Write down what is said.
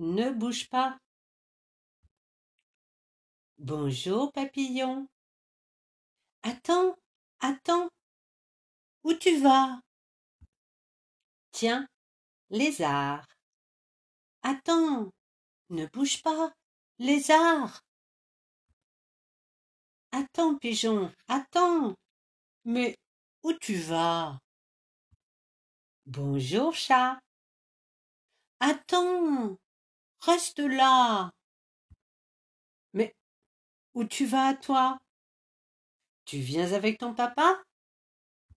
ne bouge pas. Bonjour, papillon. Attends, attends. Où tu vas? Tiens, lézard. Attends, ne bouge pas, lézard. Attends, pigeon, attends. Mais où tu vas? Bonjour, chat. Attends, reste là. Mais où tu vas, toi? Tu viens avec ton papa?